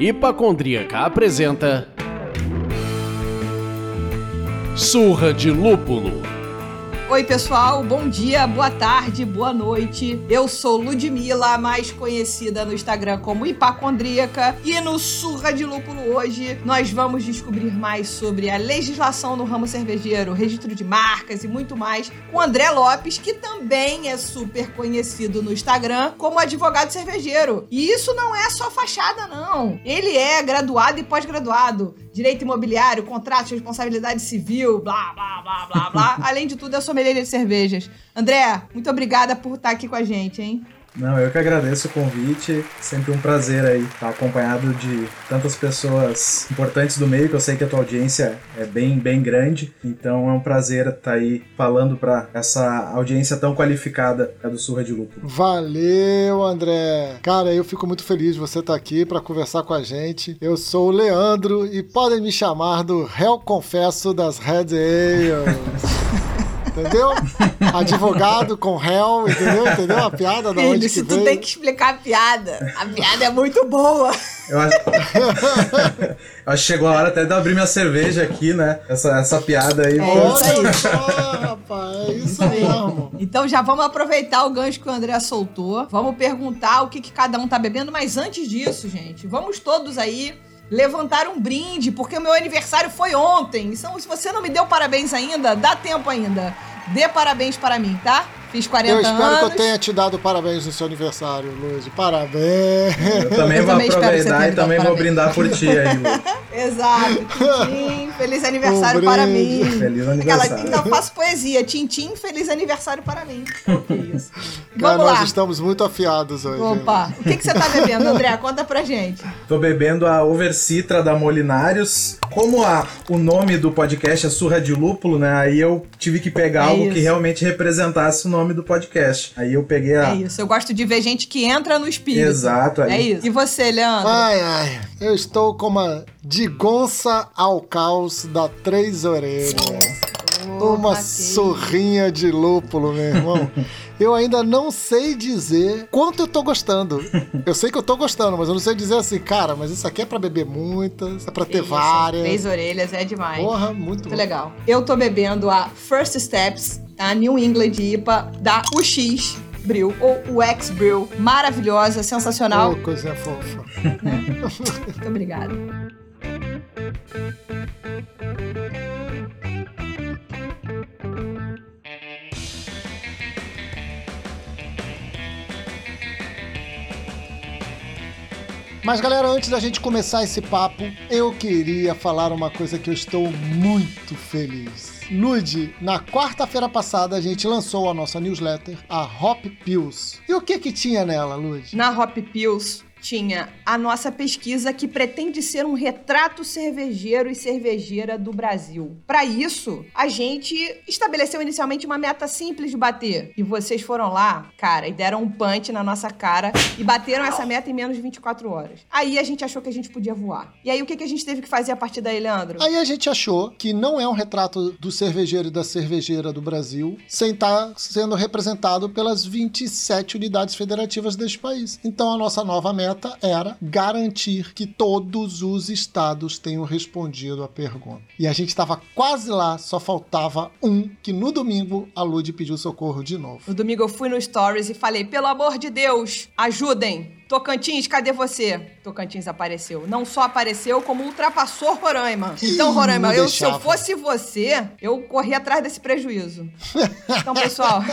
Hipacondríaca apresenta Surra de Lúpulo. Oi, pessoal, bom dia, boa tarde, boa noite. Eu sou Ludmilla, mais conhecida no Instagram como Hipacondríaca, e no Surra de Lúpulo hoje nós vamos descobrir mais sobre a legislação no ramo cervejeiro, registro de marcas e muito mais com André Lopes, que também é super conhecido no Instagram como advogado cervejeiro. E isso não é só fachada, não. Ele é graduado e pós-graduado direito imobiliário, contratos, responsabilidade civil, blá, blá, blá, blá, blá. Além de tudo, é sommelier de cervejas. André, muito obrigada por estar aqui com a gente, hein? Não, eu que agradeço o convite. Sempre um prazer aí estar acompanhado de tantas pessoas importantes do meio, que eu sei que a tua audiência é bem, bem grande. Então é um prazer estar aí falando para essa audiência tão qualificada do Surra de Lúpulo. Valeu, André. Cara, eu fico muito feliz de você estar aqui para conversar com a gente. Eu sou o Leandro e podem me chamar do réu confesso das Red Ales. entendeu? Advogado com réu, entendeu? Entendeu a piada da Filho, onde se tu veio? tem que explicar a piada, a piada é muito boa. Eu acho... eu acho que chegou a hora até de eu abrir minha cerveja aqui, né? Essa, essa piada aí. É isso aí. Só, rapaz, é isso mesmo. Então já vamos aproveitar o gancho que o André soltou. Vamos perguntar o que, que cada um tá bebendo, mas antes disso, gente, vamos todos aí levantar um brinde, porque o meu aniversário foi ontem. Então, se você não me deu parabéns ainda, dá tempo ainda. Dê parabéns para mim, tá? Fiz 40 Eu espero anos. que eu tenha te dado parabéns no seu aniversário, Luiz. Parabéns. Eu também Eu vou também aproveitar e também vou brindar por ti aí. Exato. Tintim, feliz aniversário Um para mim. Feliz Aquela, aniversário. então eu faço poesia. Tintim, feliz aniversário para mim. Que isso. Cara, Vamos nós lá. estamos muito afiados hoje. Opa, o que, que você tá bebendo, André? Conta pra gente. Tô bebendo a Overcitra da Molinários. Como a, o nome do podcast é Surra de Lúpulo, né? Aí eu tive que pegar É algo isso. que realmente representasse o nome do podcast. Aí eu peguei a. É isso. Eu gosto de ver gente que entra no espírito. Exato, aí. É isso. E você, Leandro? Ai, ai, eu estou com uma de gonça ao caos da Três Orelhas. Uma surrinha de lúpulo, meu irmão. Eu ainda não sei dizer quanto eu tô gostando. Eu sei que eu tô gostando, mas eu não sei dizer assim, cara, mas isso aqui é pra beber muitas, é pra ter isso. várias. Três orelhas é demais. Porra, muito Muito bom. legal. Eu tô bebendo a First Steps, a New England IPA da UX Brew, ou o X Brew. Maravilhosa, sensacional. Oh, coisinha fofa. Muito obrigada. Mas galera, antes da gente começar esse papo, eu queria falar uma coisa que eu estou muito feliz. Lud, na quarta-feira passada a gente lançou a nossa newsletter, a Hop Pills. E o que que tinha nela, Lud? Na Hop Pills tinha a nossa pesquisa que pretende ser um retrato cervejeiro e cervejeira do Brasil. Para isso, a gente estabeleceu inicialmente uma meta simples de bater. E vocês foram lá, cara, e deram um punch na nossa cara e bateram essa meta em menos de 24 horas. Aí a gente achou que a gente podia voar. E aí o que, que a gente teve que fazer a partir daí, Leandro? Aí a gente achou que não é um retrato do cervejeiro e da cervejeira do Brasil sem estar sendo representado pelas 27 unidades federativas deste país. Então a nossa nova meta era garantir que todos os estados tenham respondido a pergunta. E a gente estava quase lá, só faltava um que no domingo a Lud pediu socorro de novo. No domingo eu fui no Stories e falei: pelo amor de Deus, ajudem! Tocantins, cadê você? Tocantins apareceu. Não só apareceu, como ultrapassou Roraima. Então, Roraima, eu, se eu fosse você, eu corri atrás desse prejuízo. Então, pessoal.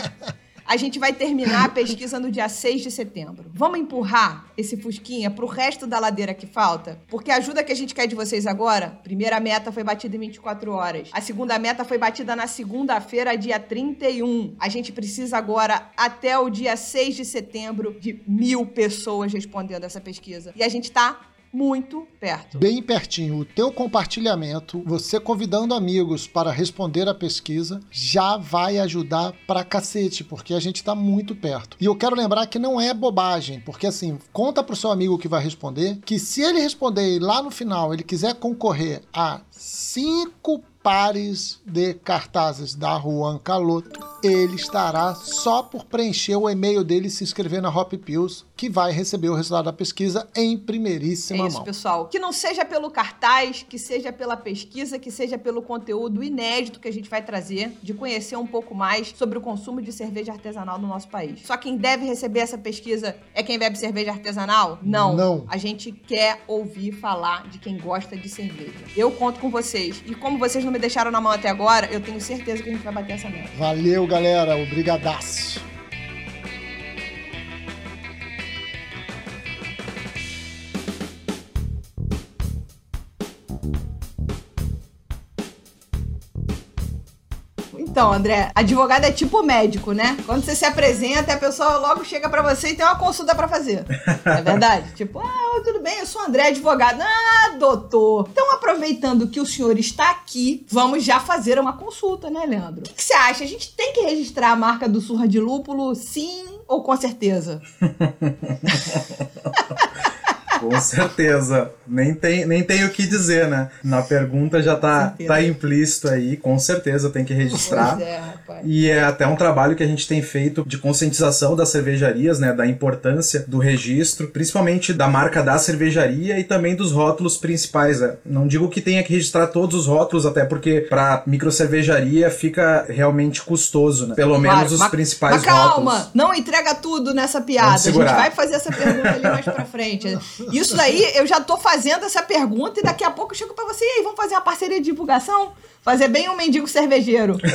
A gente vai terminar a pesquisa no dia 6 de setembro. Vamos empurrar esse Fusquinha pro resto da ladeira que falta? Porque a ajuda que a gente quer de vocês agora, primeira meta foi batida em 24 horas. A segunda meta foi batida na segunda-feira, dia 31. A gente precisa agora, até o dia 6 de setembro, de mil pessoas respondendo essa pesquisa. E a gente tá muito perto. Bem pertinho, o teu compartilhamento, você convidando amigos para responder a pesquisa, já vai ajudar pra cacete, porque a gente tá muito perto. E eu quero lembrar que não é bobagem, porque assim, conta pro seu amigo que vai responder, que se ele responder lá no final ele quiser concorrer a cinco pares de cartazes da Juan Caloto, ele estará só por preencher o e-mail dele e se inscrever na Hop Pills, que vai receber o resultado da pesquisa em primeiríssima É isso, mão. pessoal. Que não seja pelo cartaz, que seja pela pesquisa, que seja pelo conteúdo inédito que a gente vai trazer, de conhecer um pouco mais sobre o consumo de cerveja artesanal no nosso país. Só quem deve receber essa pesquisa é quem bebe cerveja artesanal? Não. Não. A gente quer ouvir falar de quem gosta de cerveja. Eu conto com vocês. E como vocês não me deixaram na mão até agora, eu tenho certeza que a gente vai bater essa meta. Valeu, galera. Obrigadaço. Então, André, advogado é tipo médico, né? Quando você se apresenta, a pessoa logo chega pra você e tem uma consulta pra fazer. É verdade? tipo, ah, tudo bem, eu sou André, advogado. Ah, doutor. Então, aproveitando que o senhor está aqui, vamos já fazer uma consulta, né, Leandro? O que que você acha? A gente tem que registrar a marca do Surra de Lúpulo, sim ou com certeza? Com certeza. Nem tem, nem tem o que dizer, né? Na pergunta já tá, tá implícito aí, com certeza tem que registrar. Pois é, rapaz. E é até um trabalho que a gente tem feito de conscientização das cervejarias, né, da importância do registro, principalmente da marca da cervejaria e também dos rótulos principais. Né? Não digo que tenha que registrar todos os rótulos, até porque para microcervejaria fica realmente custoso, né? Pelo Claro, menos os mas- principais Mas calma, rótulos. não entrega tudo nessa piada. A gente vai fazer essa pergunta ali mais pra frente. Isso daí, eu já tô fazendo essa pergunta e daqui a pouco eu chego pra você. E aí, vamos fazer uma parceria de divulgação? Fazer bem um mendigo cervejeiro.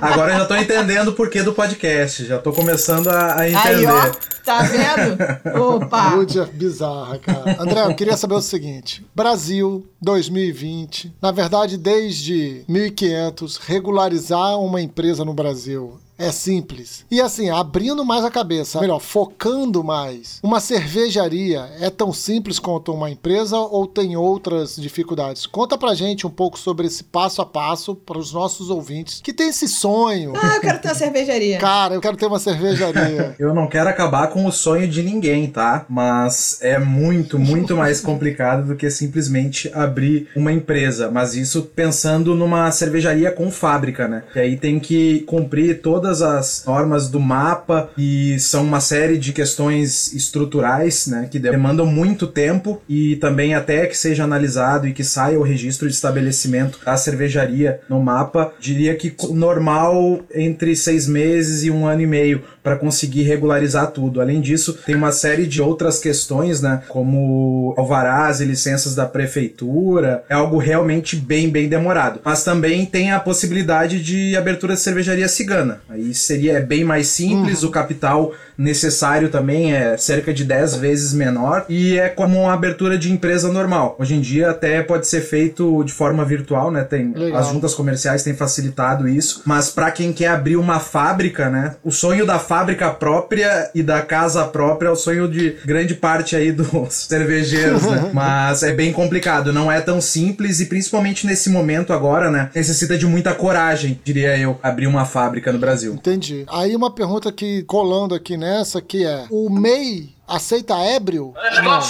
Agora eu já tô entendendo o porquê do podcast, já tô começando a, a entender. Aí, ó, tá vendo? Opa! Saúde é bizarra, cara. André, eu queria saber o seguinte: Brasil 2020, na verdade, desde 1500, regularizar uma empresa no Brasil. É simples. E assim, abrindo mais a cabeça, melhor, focando mais. Uma cervejaria é tão simples quanto uma empresa ou tem outras dificuldades? Conta pra gente um pouco sobre esse passo a passo para os nossos ouvintes que tem esse sonho. Ah, eu quero ter uma cervejaria. Cara, eu quero ter uma cervejaria. Eu não quero acabar com o sonho de ninguém, tá? Mas é muito, muito mais complicado do que simplesmente abrir uma empresa. Mas isso pensando numa cervejaria com fábrica, né? E aí tem que cumprir todas as normas do mapa e são uma série de questões estruturais, né? Que demandam muito tempo e também até que seja analisado e que saia o registro de estabelecimento da cervejaria no mapa. Diria que normal entre seis meses e um ano e meio para conseguir regularizar tudo. Além disso, tem uma série de outras questões, né, como alvarás e licenças da prefeitura. É algo realmente bem, bem demorado. Mas também tem a possibilidade de abertura de cervejaria cigana. Seria é bem mais simples, o capital necessário também é cerca de 10 vezes menor e é como uma abertura de empresa normal. Hoje em dia até pode ser feito de forma virtual, né? Tem Legal. as juntas comerciais têm facilitado isso, mas para quem quer abrir uma fábrica, né? O sonho da fábrica própria e da casa própria é o sonho de grande parte aí dos cervejeiros, né? Mas é bem complicado, não é tão simples e principalmente nesse momento agora, né? Necessita de muita coragem, diria eu, abrir uma fábrica no Brasil. Entendi. Aí uma pergunta que colando aqui nessa que é: o MEI aceita ébrio? Não.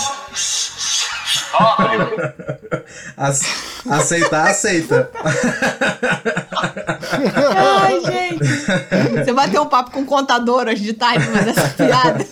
Ac- aceitar, aceita. Ai, gente. Você vai ter um papo com o contador hoje de tarde, mas essa piada.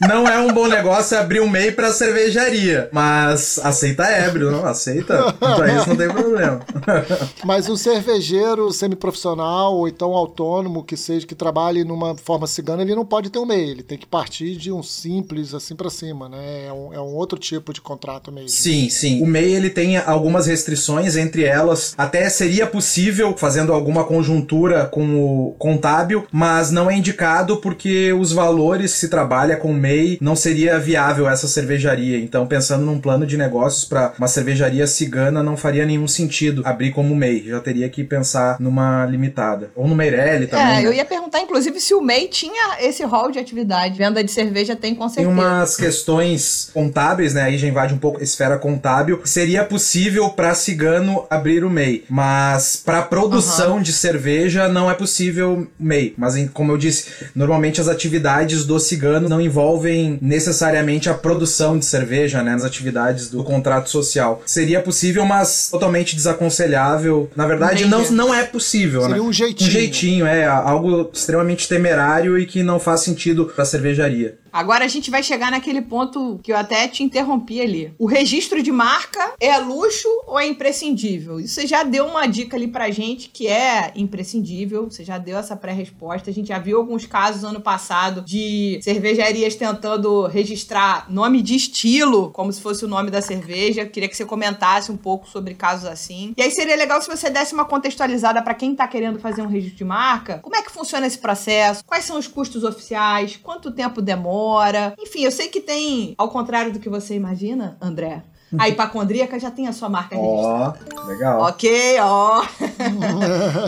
Não é um bom negócio abrir um MEI pra cervejaria, mas aceita ébrio, não? Aceita? Pra isso não tem problema. Mas o cervejeiro semiprofissional ou então autônomo que seja que trabalhe numa forma cigana, ele não pode ter um MEI, ele tem que partir de um simples assim pra cima, né? É um, é um outro tipo de contrato mesmo. Sim, sim. O MEI ele tem algumas restrições, entre elas até seria possível fazendo alguma conjuntura com o contábil, mas não é indicado porque os valores se trabalha com MEI não seria viável essa cervejaria. Então, pensando num plano de negócios para uma cervejaria cigana, não faria nenhum sentido abrir como MEI. Já teria que pensar numa limitada. Ou no Meirelli também. É, eu ia perguntar, inclusive, se o MEI tinha esse rol de atividade. Venda de cerveja tem com Tem certeza. umas questões contábeis, né? Aí já invade um pouco a esfera contábil. Seria possível para cigano abrir o MEI, mas para produção de cerveja não é possível MEI. Mas como eu disse, normalmente as atividades do cigano não envolvem envolvem necessariamente a produção de cerveja, né, nas atividades do contrato social. Seria possível, mas totalmente desaconselhável. Na verdade, não, não é possível, Seria né? um jeitinho. Um jeitinho, é algo extremamente temerário e que não faz sentido para cervejaria. Agora a gente vai chegar naquele ponto que eu até te interrompi ali. O registro de marca é luxo ou é imprescindível? Você já deu uma dica ali pra gente que é imprescindível. Você já deu essa pré-resposta. A gente já viu alguns casos ano passado de cervejarias tentando registrar nome de estilo, como se fosse o nome da cerveja. Queria que você comentasse um pouco sobre casos assim. E aí seria legal se você desse uma contextualizada pra quem tá querendo fazer um registro de marca. Como é que funciona esse processo? Quais são os custos oficiais? Quanto tempo demora? Enfim, eu sei que tem, ao contrário do que você imagina, André, a hipacondríaca já tem a sua marca registrada. Ó, legal. Ok, ó.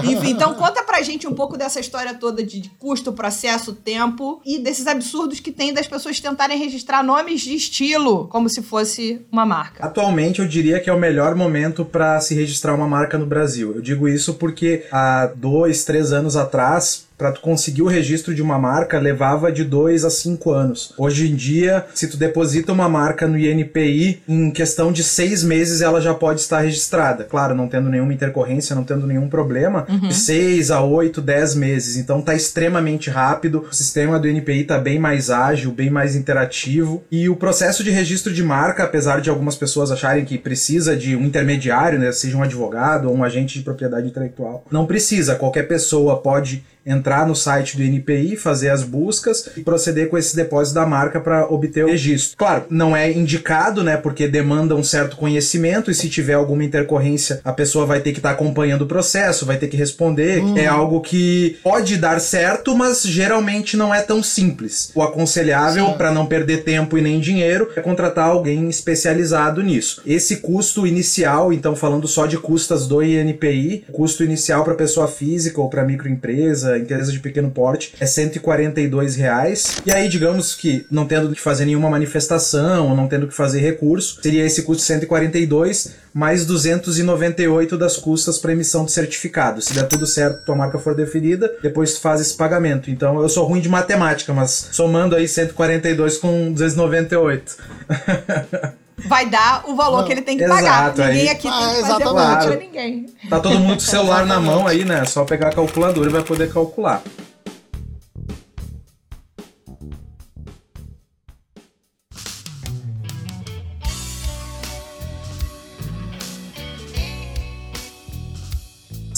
Enfim, então conta pra gente um pouco dessa história toda de custo, processo, tempo e desses absurdos que tem das pessoas tentarem registrar nomes de estilo como se fosse uma marca. Atualmente eu diria que é o melhor momento para se registrar uma marca no Brasil. Eu digo isso porque há dois, três anos atrás para tu conseguir o registro de uma marca levava de dois a cinco anos. Hoje em dia, se tu deposita uma marca no INPI, em questão de seis meses ela já pode estar registrada. Claro, não tendo nenhuma intercorrência, não tendo nenhum problema, de seis a oito, dez meses. Então tá extremamente rápido. O sistema do INPI tá bem mais ágil, bem mais interativo. E o processo de registro de marca, apesar de algumas pessoas acharem que precisa de um intermediário, né, seja um advogado ou um agente de propriedade intelectual, não precisa. Qualquer pessoa pode entrar no site do INPI, fazer as buscas e proceder com esse depósito da marca para obter o registro. Claro, não é indicado, né, porque demanda um certo conhecimento e se tiver alguma intercorrência, a pessoa vai ter que estar acompanhando o processo, vai ter que responder. É algo que pode dar certo, mas geralmente não é tão simples. O aconselhável para não perder tempo e nem dinheiro é contratar alguém especializado nisso. Esse custo inicial, então falando só de custas do INPI, custo inicial para pessoa física ou para microempresa, empresa de pequeno porte, é 142 reais. E aí, digamos que não tendo que fazer nenhuma manifestação, não tendo que fazer recurso, seria esse custo de 142 mais 298 das custas para emissão de certificado. Se der tudo certo, tua marca for deferida, depois tu faz esse pagamento. Então eu sou ruim de matemática, mas somando aí 142 com 298. Vai dar o valor Não. que ele tem que Exato, pagar. Ninguém aí- aqui Ah, tem que fazer pra ninguém. Tá todo mundo com o celular na mão aí, né? Só pegar a calculadora e vai poder calcular.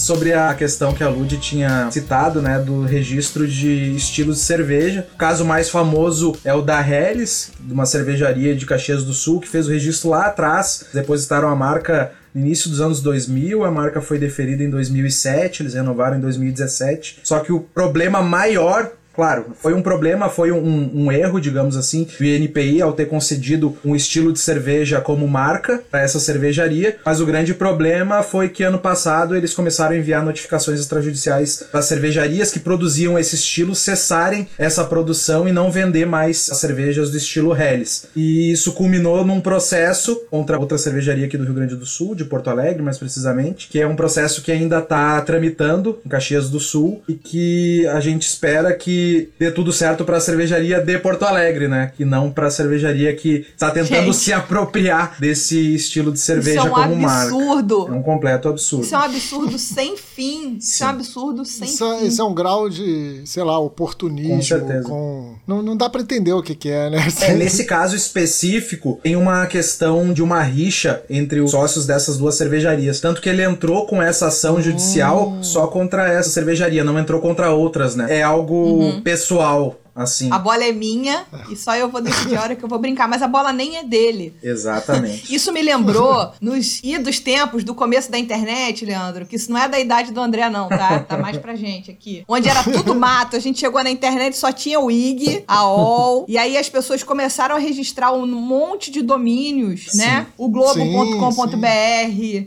Sobre a questão que a Lud tinha citado, né, do registro de estilos de cerveja. O caso mais famoso é o da Helles, de uma cervejaria de Caxias do Sul, que fez o registro lá atrás, depositaram a marca no início dos anos 2000, a marca foi deferida em 2007, eles renovaram em 2017. Só que o problema maior Claro, foi um problema, foi um, um erro, digamos assim, do INPI ao ter concedido um estilo de cerveja como marca para essa cervejaria, mas o grande problema foi que ano passado eles começaram a enviar notificações extrajudiciais para cervejarias que produziam esse estilo cessarem essa produção e não vender mais as cervejas do estilo Helles. E isso culminou num processo contra outra cervejaria aqui do Rio Grande do Sul, de Porto Alegre mais precisamente, que é um processo que ainda está tramitando em Caxias do Sul e que a gente espera que dê tudo certo para a cervejaria de Porto Alegre, né? Que não para a cervejaria que está tentando Gente. se apropriar desse estilo de cerveja Isso é um como marca. absurdo. É um completo absurdo. Isso é um absurdo sem fim. Isso é um absurdo sem Isso, é- fim. isso é um grau de, sei lá, oportunismo. Com certeza. com- Não, não dá pra entender o que, que é, né? É, nesse caso específico, tem uma questão de uma rixa entre os sócios dessas duas cervejarias. Tanto que ele entrou com essa ação judicial só contra essa cervejaria, não entrou contra outras, né? É algo pessoal, assim. A bola é minha e só eu vou decidir a hora que eu vou brincar, mas a bola nem é dele. Exatamente. Isso me lembrou nos idos tempos do começo da internet, Leandro, que isso não é da idade do André, não, tá? Tá mais pra gente aqui. Onde era tudo mato, a gente chegou na internet só tinha o IG, a OL, e aí as pessoas começaram a registrar um monte de domínios, né? O globo.com.br,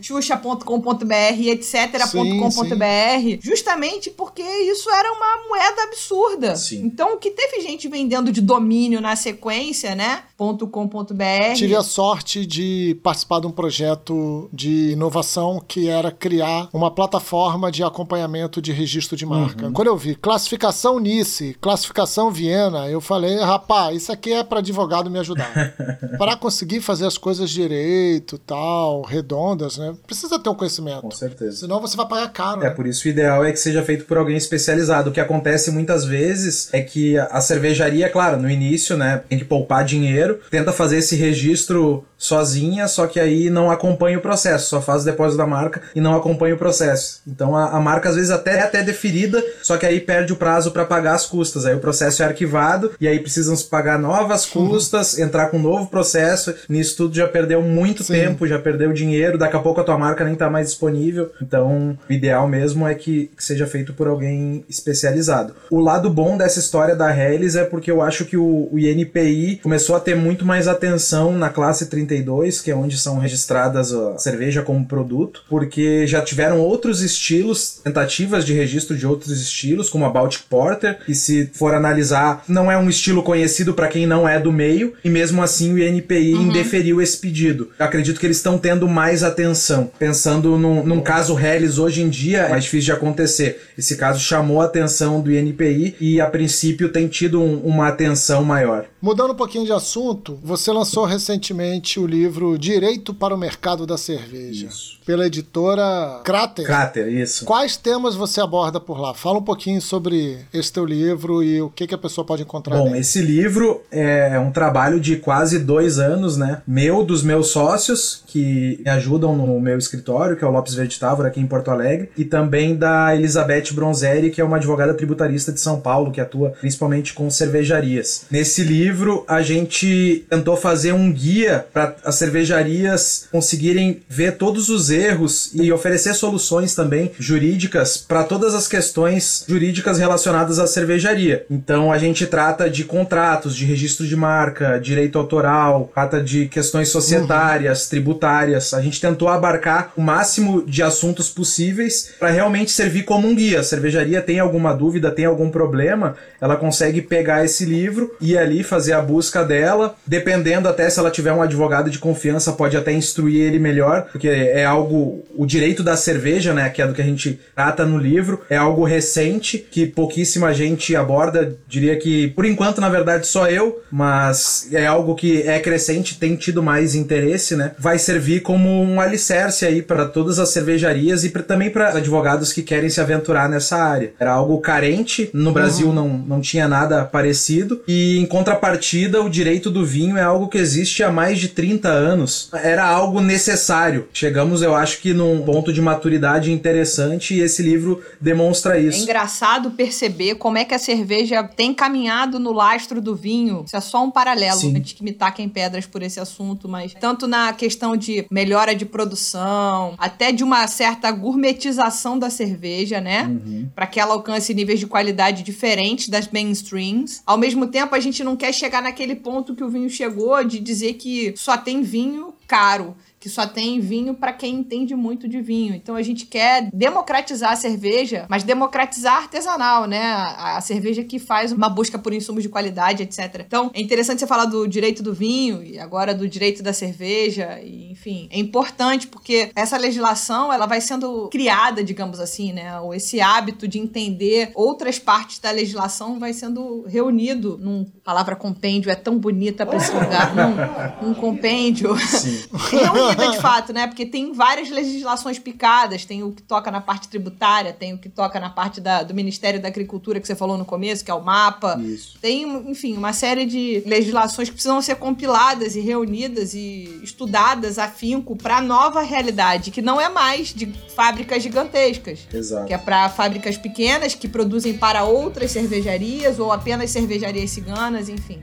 xuxa.com.br, etc.com.br, justamente porque isso era uma moeda absurda. Sim. Então, o que teve gente vendendo de domínio na sequência, né? .com.br. Tive a sorte de participar de um projeto de inovação que era criar uma plataforma de acompanhamento de registro de marca. Uhum. Quando eu vi classificação Nice, classificação Viena, eu falei, rapaz, isso aqui é para advogado me ajudar. para conseguir fazer as coisas direito, tal, redondas, né? Precisa ter um conhecimento. Com certeza. Senão você vai pagar caro. É, né? por isso o ideal é que seja feito por alguém especializado. O que acontece muitas vezes é que a cervejaria, claro, no início, né, tem que poupar dinheiro, tenta fazer esse registro sozinha, só que aí não acompanha o processo, só faz o depósito da marca e não acompanha o processo. Então a, a marca às vezes até é até deferida, só que aí perde o prazo para pagar as custas. Aí o processo é arquivado e aí precisam se pagar novas custas, entrar com um novo processo. Nisso tudo já perdeu muito Sim. tempo, já perdeu dinheiro, daqui a pouco a tua marca nem tá mais disponível. Então, o ideal mesmo é que, que seja feito por alguém especializado. O lado bom dessa história da Hellis é porque eu acho que o, o INPI começou a ter muito mais atenção na classe 30 32, que é onde são registradas a cerveja como produto, porque já tiveram outros estilos, tentativas de registro de outros estilos, como a Baltic Porter, que se for analisar, não é um estilo conhecido para quem não é do meio, e mesmo assim o INPI uhum. indeferiu esse pedido. Eu acredito que eles estão tendo mais atenção. Pensando num, num caso Helles hoje em dia, é mais difícil de acontecer. Esse caso chamou a atenção do INPI e a princípio tem tido um, uma atenção maior. Mudando um pouquinho de assunto, você lançou recentemente o livro Direito para o Mercado da Cerveja. Isso. Pela editora Crater. Crater, isso. Quais temas você aborda por lá? Fala um pouquinho sobre esse teu livro e o que, que a pessoa pode encontrar Bom, nele. esse livro é um trabalho de quase dois anos, né? Meu, dos meus sócios, que me ajudam no meu escritório, que é o Lopes Verde Távora, aqui em Porto Alegre, e também da Elizabeth Bronzeri, que é uma advogada tributarista de São Paulo, que atua principalmente com cervejarias. Nesse livro, a gente tentou fazer um guia para as cervejarias conseguirem ver todos os erros e oferecer soluções também jurídicas para todas as questões jurídicas relacionadas à cervejaria. Então, a gente trata de contratos, de registro de marca, direito autoral, trata de questões societárias, uhum. tributárias. A gente tentou abarcar o máximo de assuntos possíveis para realmente servir como um guia. A cervejaria tem alguma dúvida, tem algum problema, ela consegue pegar esse livro e ali fazer a busca dela. Dependendo até se ela tiver um advogado de confiança, pode até instruir ele melhor, porque é algo o direito da cerveja, né, que é do que a gente trata no livro, é algo recente que pouquíssima gente aborda. Diria que por enquanto, na verdade, só eu, mas é algo que é crescente, tem tido mais interesse, né? Vai ser servir como um alicerce aí para todas as cervejarias e pra, também para advogados que querem se aventurar nessa área. Era algo carente, no Brasil uhum. não, não tinha nada parecido, e em contrapartida, o direito do vinho é algo que existe há mais de 30 anos. Era algo necessário. Chegamos, eu acho que num ponto de maturidade interessante e esse livro demonstra isso. É engraçado perceber como é que a cerveja tem caminhado no lastro do vinho. Isso é só um paralelo, Sim. antes que me taquem pedras por esse assunto, mas tanto na questão de de melhora de produção, até de uma certa gourmetização da cerveja, né? Uhum. Para que ela alcance níveis de qualidade diferentes das mainstreams. Ao mesmo tempo, a gente não quer chegar naquele ponto que o vinho chegou de dizer que só tem vinho caro que só tem vinho para quem entende muito de vinho. Então a gente quer democratizar a cerveja, mas democratizar artesanal, né? A, a, cerveja que faz uma busca por insumos de qualidade, etc. Então é interessante você falar do direito do vinho e agora do direito da cerveja, e, enfim, é importante porque essa legislação ela vai sendo criada, digamos assim, né? Ou esse hábito de entender outras partes da legislação vai sendo reunido num palavra compêndio é tão bonita para esse lugar, num, num compêndio. Sim. de fato, né? Porque tem várias legislações picadas. Tem o que toca na parte tributária, tem o que toca na parte da, do Ministério da Agricultura que você falou no começo, que é o mapa. Isso. Tem, enfim, uma série de legislações que precisam ser compiladas e reunidas e estudadas a finco para nova realidade, que não é mais de fábricas gigantescas. Exato. Que é para fábricas pequenas que produzem para outras cervejarias ou apenas cervejarias ciganas, enfim.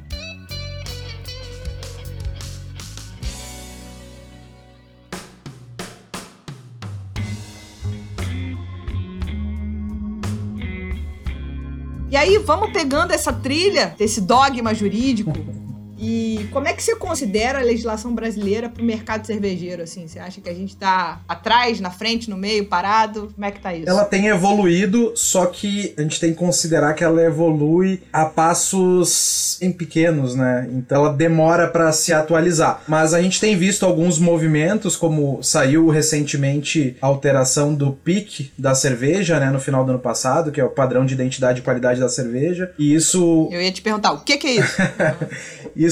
E aí vamos pegando essa trilha desse dogma jurídico E como é que você considera a legislação brasileira para o mercado cervejeiro? Assim, você acha que a gente está atrás, na frente, no meio, parado? Como é que tá isso? Ela tem evoluído, só que a gente tem que considerar que ela evolui a passos em pequenos, né? Então ela demora para se atualizar. Mas a gente tem visto alguns movimentos, como saiu recentemente a alteração do PIC da cerveja, né, no final do ano passado, que é o padrão de identidade e qualidade da cerveja. E isso Eu ia te perguntar, o que, que é isso? Isso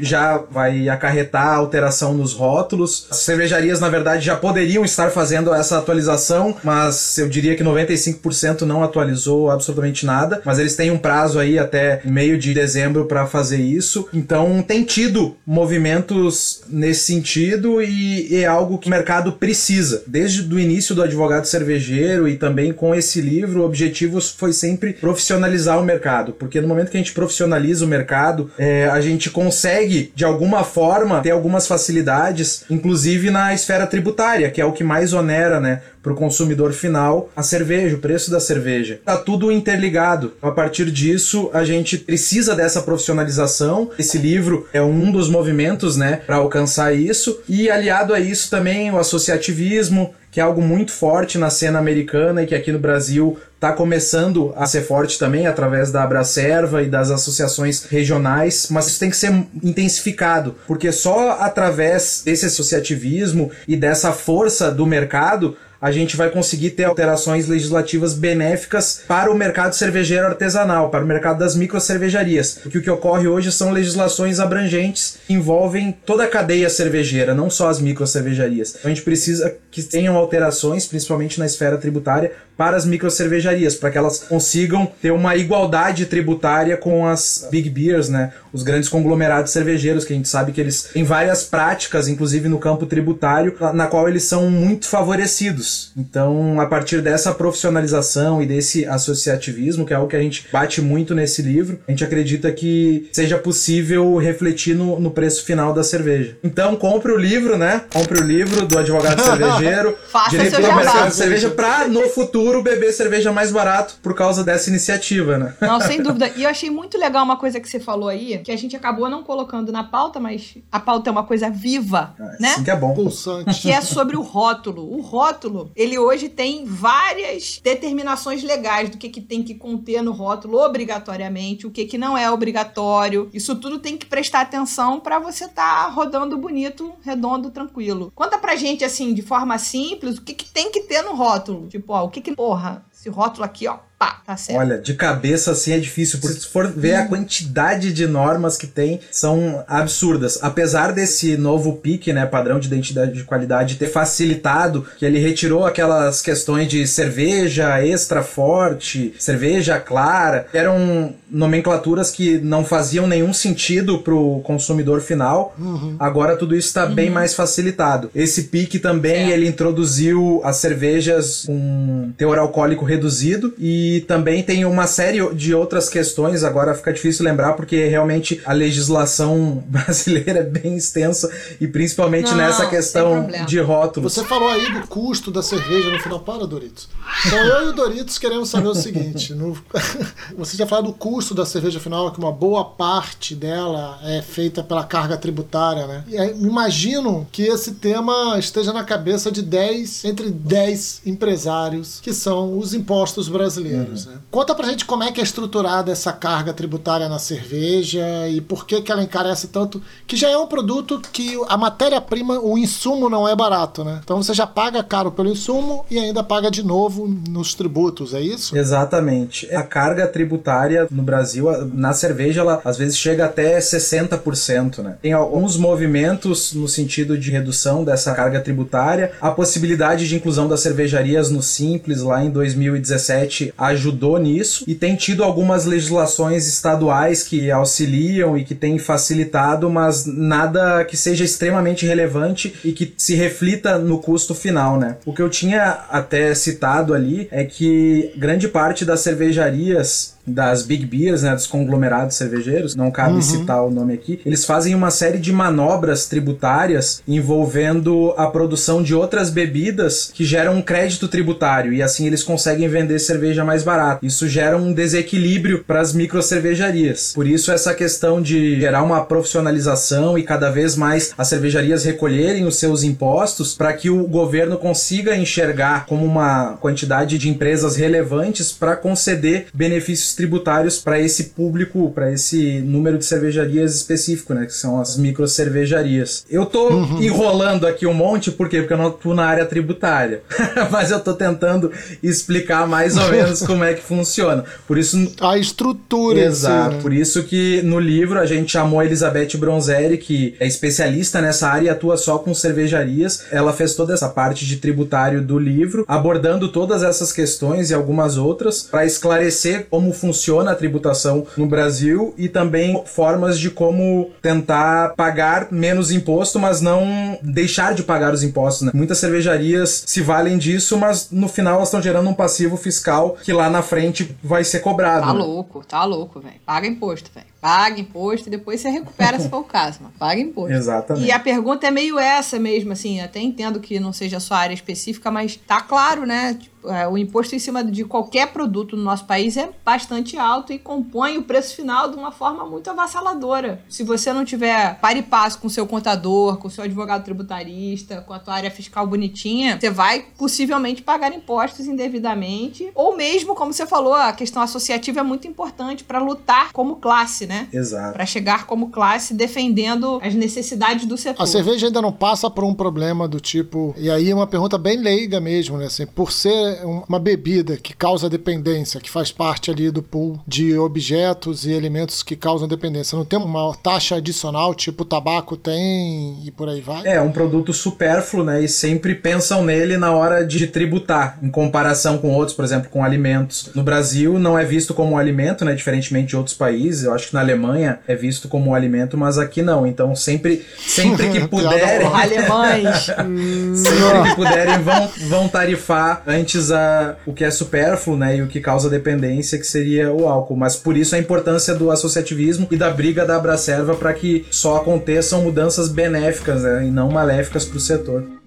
já vai acarretar alteração nos rótulos. As cervejarias, na verdade, já poderiam estar fazendo essa atualização, mas eu diria que 95% não atualizou absolutamente nada. Mas eles têm um prazo aí até meio de dezembro para fazer isso. Então tem tido movimentos nesse sentido e é algo que o mercado precisa. Desde o início do advogado cervejeiro e também com esse livro, o objetivo foi sempre profissionalizar o mercado, porque no momento que a gente profissionaliza o mercado, é, a gente consegue, de alguma forma, ter algumas facilidades, inclusive na esfera tributária, que é o que mais onera, né? Para o consumidor final a cerveja, o preço da cerveja. Tá tudo interligado. A partir disso, a gente precisa dessa profissionalização. Esse livro é um dos movimentos, né, para alcançar isso. E aliado a isso também o associativismo, que é algo muito forte na cena americana e que aqui no Brasil está começando a ser forte também através da Abracerva e das associações regionais, mas isso tem que ser intensificado, porque só através desse associativismo e dessa força do mercado a gente vai conseguir ter alterações legislativas benéficas para o mercado cervejeiro artesanal, para o mercado das microcervejarias. Porque o que ocorre hoje são legislações abrangentes que envolvem toda a cadeia cervejeira, não só as microcervejarias. Então a gente precisa que tenham alterações, principalmente na esfera tributária, para as microcervejarias, para que elas consigam ter uma igualdade tributária com as big beers, né? Os grandes conglomerados cervejeiros, que a gente sabe que eles têm várias práticas, inclusive no campo tributário, na qual eles são muito favorecidos. Então, a partir dessa profissionalização e desse associativismo, que é algo que a gente bate muito nesse livro, a gente acredita que seja possível refletir no, no preço final da cerveja. Então, compre o livro, né? Compre o livro do advogado cervejeiro, Faça do jabá. mercado de cerveja, para no futuro beber cerveja mais barato por causa dessa iniciativa, né? Não, sem dúvida. E eu achei muito legal uma coisa que você falou aí, que a gente acabou não colocando na pauta, mas a pauta é uma coisa viva, né? Assim que é bom. Pulsante. que é sobre o rótulo. O rótulo, ele hoje tem várias determinações legais do que, que tem que conter no rótulo obrigatoriamente, o que, que não é obrigatório. Isso tudo tem que prestar atenção para você estar rodando bonito, redondo, tranquilo. Conta pra gente, assim, de forma simples, o que, que tem que ter no rótulo. Tipo, ó, o que que, porra, esse rótulo aqui, ó, pá, tá certo. Olha, de cabeça assim é difícil, porque se for ver a quantidade de normas que tem, são absurdas. Apesar desse novo PIC, né, padrão de identidade de qualidade, ter facilitado, que ele retirou aquelas questões de cerveja extra forte, cerveja clara, que eram nomenclaturas que não faziam nenhum sentido pro consumidor final. Agora tudo isso está bem mais facilitado. Esse PIC também, É. ele introduziu as cervejas com teor alcoólico reduzido e também tem uma série de outras questões, agora fica difícil lembrar porque realmente a legislação brasileira é bem extensa e principalmente Não, nessa questão de rótulos. Você falou aí do custo da cerveja no final. Para, Doritos. Então eu e o Doritos queremos saber o seguinte: no- você já falou do custo da cerveja final, que uma boa parte dela é feita pela carga tributária, né? E aí, imagino que esse tema esteja na cabeça de 10, entre 10 empresários, que são os impostos brasileiros. Né? Conta pra gente como é que é estruturada essa carga tributária na cerveja e por que, que ela encarece tanto, que já é um produto que a matéria-prima, o insumo não é barato, né? Então você já paga caro pelo insumo e ainda paga de novo nos tributos, é isso? Exatamente. A carga tributária no Brasil, a- na cerveja, ela às vezes chega até 60%, né? Tem alguns movimentos no sentido de redução dessa carga tributária. A possibilidade de inclusão das cervejarias no Simples lá em 2017 ajudou nisso e tem tido algumas legislações estaduais que auxiliam e que têm facilitado, mas nada que seja extremamente relevante e que se reflita no custo final, né? O que eu tinha até citado ali é que grande parte das cervejarias das big beers, né, dos conglomerados cervejeiros, não cabe citar o nome aqui, eles fazem uma série de manobras tributárias envolvendo a produção de outras bebidas que geram um crédito tributário e assim eles conseguem vender cerveja mais mais barato. Isso gera um desequilíbrio para as microcervejarias. Por isso essa questão de gerar uma profissionalização e cada vez mais as cervejarias recolherem os seus impostos para que o governo consiga enxergar como uma quantidade de empresas relevantes para conceder benefícios tributários para esse público, para esse número de cervejarias específico, né, que são as microcervejarias. Eu tô uhum. enrolando aqui um monte, por quê? Porque eu não tô na área tributária. Mas eu tô tentando explicar mais ou menos como é que funciona. Por isso a estrutura Exato. Si, né? Por isso que no livro a gente chamou a Elizabeth Bronzeri, que é especialista nessa área e atua só com cervejarias. Ela fez toda essa parte de tributário do livro, abordando todas essas questões e algumas outras para esclarecer como funciona a tributação no Brasil e também formas de como tentar pagar menos imposto, mas não deixar de pagar os impostos. Né? Muitas cervejarias se valem disso, mas no final elas estão gerando um passivo fiscal que lá na frente vai ser cobrado. Tá né? louco, tá louco, velho. Paga imposto, velho. Paga imposto e depois você recupera se for o caso, mas paga imposto. Exatamente. E a pergunta é meio essa mesmo, assim, até entendo que não seja a sua área específica, mas tá claro, né? Tipo, é, o imposto em cima de qualquer produto no nosso país é bastante alto e compõe o preço final de uma forma muito avassaladora. Se você não tiver par e passo com seu contador, com seu advogado tributarista, com a tua área fiscal bonitinha, você vai possivelmente pagar impostos indevidamente, ou mesmo, como você falou, a questão associativa é muito importante para lutar como classe, né? Exato. Para chegar como classe defendendo as necessidades do setor. A cerveja ainda não passa por um problema do tipo. E aí é uma pergunta bem leiga mesmo, né? Assim, por ser uma bebida que causa dependência, que faz parte ali do pool de objetos e elementos que causam dependência, não tem uma taxa adicional, tipo tabaco tem e por aí vai? É, um produto supérfluo, né? E sempre pensam nele na hora de tributar, em comparação com outros, por exemplo, com alimentos. No Brasil não é visto como um alimento, né? Diferentemente de outros países. Eu acho que na Alemanha é visto como um alimento, mas aqui não. Então sempre, sempre que puderem. Alemães! sempre que puderem, vão, vão tarifar antes a, o que é supérfluo, né? E o que causa dependência, que seria o álcool. Mas por isso a importância do associativismo e da briga da Abracerva para que só aconteçam mudanças benéficas né, e não maléficas para o setor.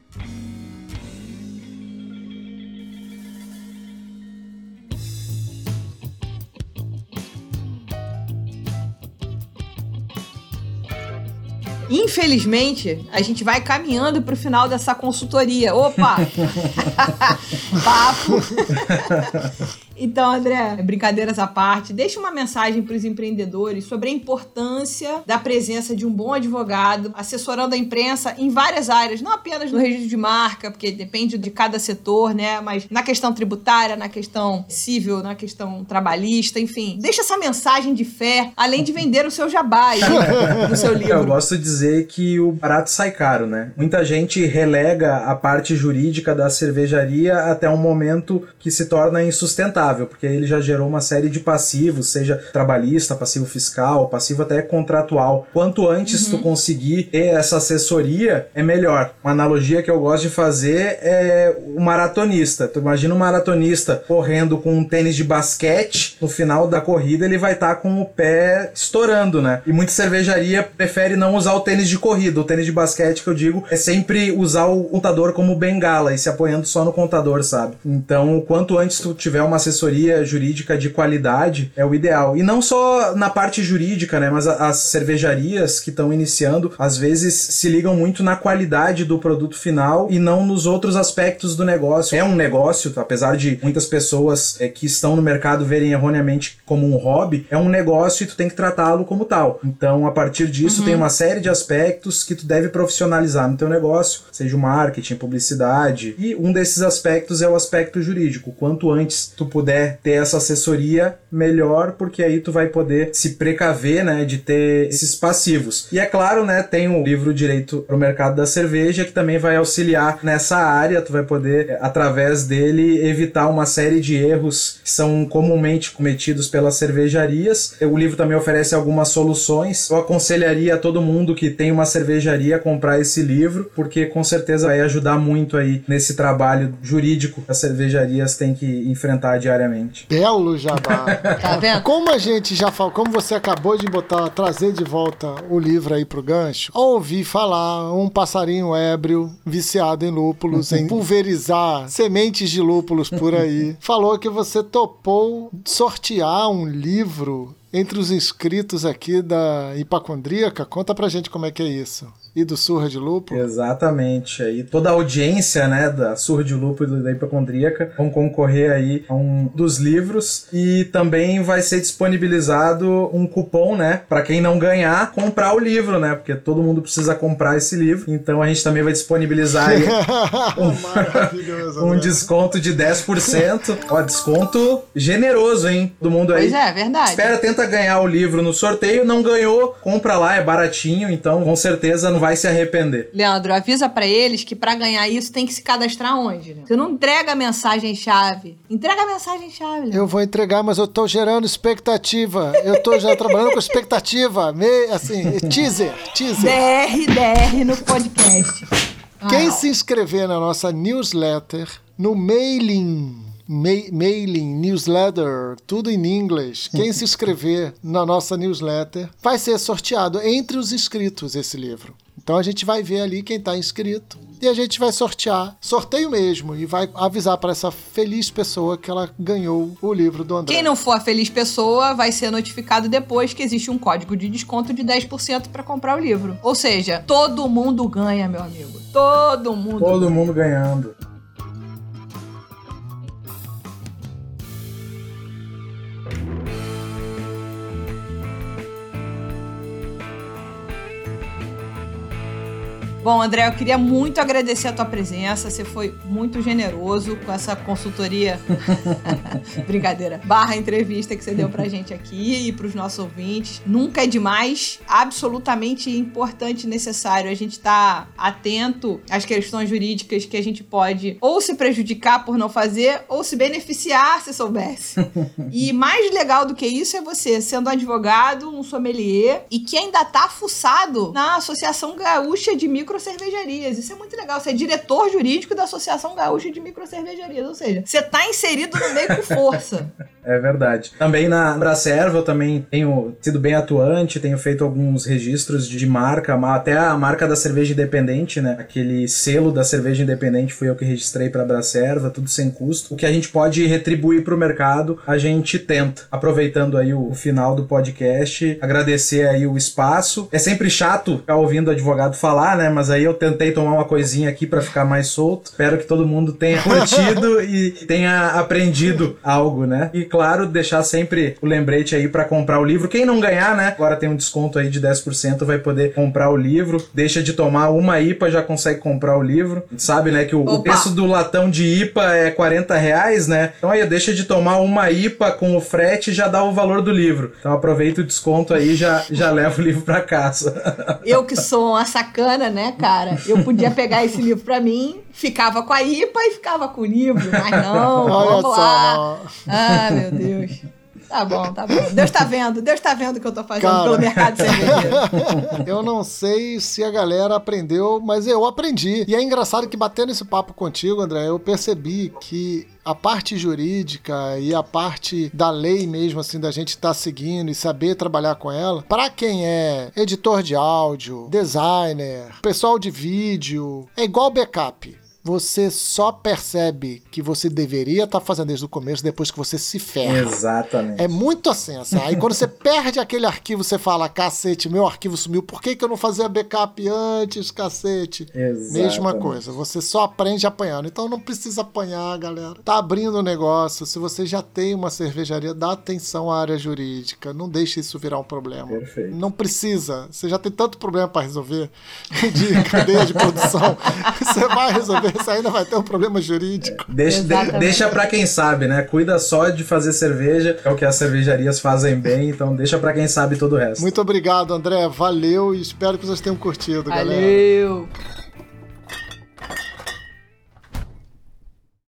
Infelizmente, a gente vai caminhando para o final dessa consultoria. Opa! Papo! Então, André, brincadeiras à parte, deixa uma mensagem para os empreendedores sobre a importância da presença de um bom advogado assessorando a imprensa em várias áreas, não apenas no registro de marca, porque depende de cada setor, né? Mas na questão tributária, na questão civil, na questão trabalhista, enfim. Deixa essa mensagem de fé, além de vender o seu jabá no seu livro. Eu gosto de dizer que o barato sai caro, né? Muita gente relega a parte jurídica da cervejaria até um momento que se torna insustentável porque ele já gerou uma série de passivos, seja trabalhista, passivo fiscal, passivo até contratual. Quanto antes uhum. tu conseguir ter essa assessoria, é melhor. Uma analogia que eu gosto de fazer é o maratonista. Tu imagina um maratonista correndo com um tênis de basquete, no final da corrida ele vai estar tá com o pé estourando, né? E muita cervejaria prefere não usar o tênis de corrida. O tênis de basquete que eu digo é sempre usar o contador como bengala e se apoiando só no contador, sabe? Então, quanto antes tu tiver uma assessoria assessoria jurídica de qualidade é o ideal. E não só na parte jurídica, né? Mas as cervejarias que estão iniciando, às vezes se ligam muito na qualidade do produto final e não nos outros aspectos do negócio. É um negócio, apesar de muitas pessoas é, que estão no mercado verem erroneamente como um hobby, é um negócio e tu tem que tratá-lo como tal. Então, a partir disso, uhum. tem uma série de aspectos que tu deve profissionalizar no teu negócio, seja o marketing, publicidade. E um desses aspectos é o aspecto jurídico. Quanto antes tu puder puder ter essa assessoria, melhor, porque aí tu vai poder se precaver, né, de ter esses passivos. E é claro, né, tem o livro Direito para o Mercado da Cerveja, que também vai auxiliar nessa área, tu vai poder, através dele, evitar uma série de erros que são comumente cometidos pelas cervejarias. O livro também oferece algumas soluções. Eu aconselharia a todo mundo que tem uma cervejaria comprar esse livro, porque com certeza vai ajudar muito aí nesse trabalho jurídico que as cervejarias têm que enfrentar. Belo jabá. Tá vendo? Como a gente já falou, como você acabou de botar, trazer de volta o livro aí pro gancho, ouvi falar um passarinho ébrio, viciado em lúpulos, em pulverizar sementes de lúpulos por aí, falou que você topou sortear um livro entre os inscritos aqui da Hipacondríaca. Conta pra gente como é que é isso. E do Surra de Lupo. Exatamente. Aí toda a audiência, né, da Surra de Lupo e da Hipocondríaca vão concorrer aí a um dos livros e também vai ser disponibilizado um cupom, né, para quem não ganhar, comprar o livro, né, porque todo mundo precisa comprar esse livro. Então a gente também vai disponibilizar aí Maravilhoso. um né? desconto de 10%. Ó, desconto generoso, hein, do mundo aí. Pois é, verdade. Espera, tenta ganhar o livro no sorteio, não ganhou, compra lá, é baratinho, então com certeza não vai se arrepender. Leandro, avisa pra eles que pra ganhar isso tem que se cadastrar onde, né? Você não entrega a mensagem-chave. Entrega a mensagem-chave, Leandro. Eu vou entregar, mas eu tô gerando expectativa. Eu tô já trabalhando com expectativa. Me, assim, teaser, teaser. DR, DR no podcast. Quem Ah, se inscrever na nossa newsletter, no mailing, ma- mailing, newsletter, tudo em inglês. Quem se inscrever na nossa newsletter vai ser sorteado entre os inscritos esse livro. Então a gente vai ver ali quem está inscrito e a gente vai sortear, sorteio mesmo, e vai avisar para essa feliz pessoa que ela ganhou o livro do André. Quem não for a feliz pessoa vai ser notificado depois que existe um código de desconto de 10% pra comprar o livro. Ou seja, todo mundo ganha, meu amigo. Todo mundo. Todo mundo ganhando. Bom, André, eu queria muito agradecer a tua presença. Você foi muito generoso com essa consultoria. Brincadeira. Barra entrevista que você deu pra gente aqui e pros nossos ouvintes. Nunca é demais. Absolutamente importante e necessário a gente estar atento às questões jurídicas que a gente pode ou se prejudicar por não fazer ou se beneficiar se soubesse. E mais legal do que isso é você sendo advogado, um sommelier e que ainda tá fuçado na Associação Gaúcha de Microcervejarias. Isso é muito legal. Você é diretor jurídico da Associação Gaúcha de Microcervejarias. Ou seja, você tá inserido no meio com força. É verdade. Também na Bracerva eu também tenho sido bem atuante, tenho feito alguns registros de marca, ma- até a marca da cerveja independente, né? Aquele selo da cerveja independente fui eu que registrei para Bracerva, tudo sem custo. O que a gente pode retribuir para o mercado, a gente tenta. Aproveitando aí o, o final do podcast, agradecer aí o espaço. É sempre chato ficar ouvindo o advogado falar, né? Mas aí eu tentei tomar uma coisinha aqui para ficar mais solto. Espero que todo mundo tenha curtido e tenha aprendido algo, né? E claro, deixar sempre o lembrete aí para comprar o livro. Quem não ganhar, né? Agora tem um desconto aí de 10%, vai poder comprar o livro. Deixa de tomar uma IPA, já consegue comprar o livro. Sabe, né, que o, o preço do latão de IPA é 40 reais, né? Então aí deixa de tomar uma IPA com o frete já dá o valor do livro. Então aproveita o desconto aí já, já leva o livro para casa. Eu que sou uma sacana, né, cara? Eu podia pegar esse livro pra mim, ficava com a IPA e ficava com o livro. Mas não, Olha vamos lá. não. Ah, meu Deus. Tá bom, tá bom. Deus tá vendo, Deus tá vendo o que eu tô fazendo Cara. pelo mercado cervejeiro. Eu não sei se a galera aprendeu, mas eu aprendi. E é engraçado que batendo esse papo contigo, André, eu percebi que a parte jurídica e a parte da lei mesmo, assim, da gente estar seguindo e saber trabalhar com ela, para quem é editor de áudio, designer, pessoal de vídeo, é igual backup. Você só percebe que você deveria estar fazendo desde o começo depois que você se ferra. Exatamente. É muito assim, assim. Aí quando você perde aquele arquivo, você fala, cacete, meu arquivo sumiu, por que, que eu não fazia backup antes, cacete? Exatamente. Mesma coisa, você só aprende apanhando. Então não precisa apanhar, galera. Tá abrindo o negócio. Se você já tem uma cervejaria, dá atenção à área jurídica. Não deixe isso virar um problema. Perfeito. Não precisa. Você já tem tanto problema para resolver de cadeia de produção. Você vai resolver, você ainda vai ter um problema jurídico. Deixa, de- deixa pra quem sabe, né? Cuida só de fazer cerveja, é o que as cervejarias fazem bem, então deixa pra quem sabe todo o resto. Muito obrigado, André. Valeu e espero que vocês tenham curtido, galera. Valeu.